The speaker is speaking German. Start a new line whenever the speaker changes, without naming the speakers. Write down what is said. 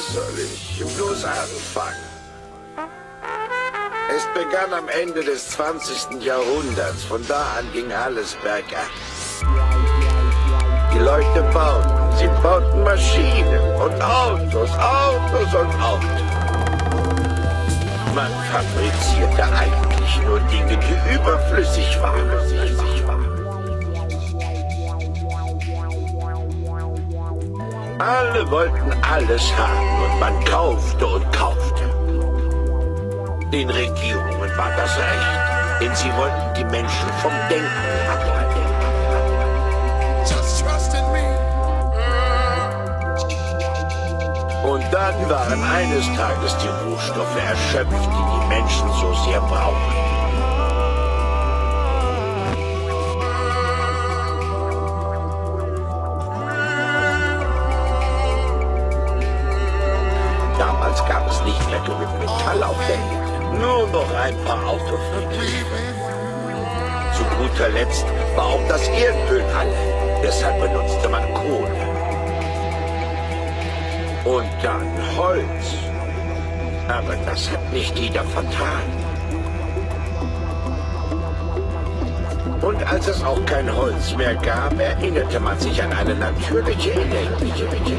soll ich bloß anfangen? Es begann am Ende des 20. Jahrhunderts. Von da an ging alles bergab. Die Leute bauten, sie bauten Maschinen und Autos, Autos und Autos. Man fabrizierte eigentlich nur Dinge, die überflüssig waren. Alle wollten alles haben und man kaufte und kaufte. Den Regierungen war das recht, denn sie wollten die Menschen vom Denken abhalten. Und dann waren eines Tages die Rohstoffe erschöpft, die die Menschen so sehr brauchen. Nur noch ein paar Autofriede. Zu guter Letzt war auch das Erdöl alle, deshalb benutzte man Kohle. Und dann Holz. Aber das hat nicht jeder vertragen. Und als es auch kein Holz mehr gab, erinnerte man sich an eine natürliche Energie.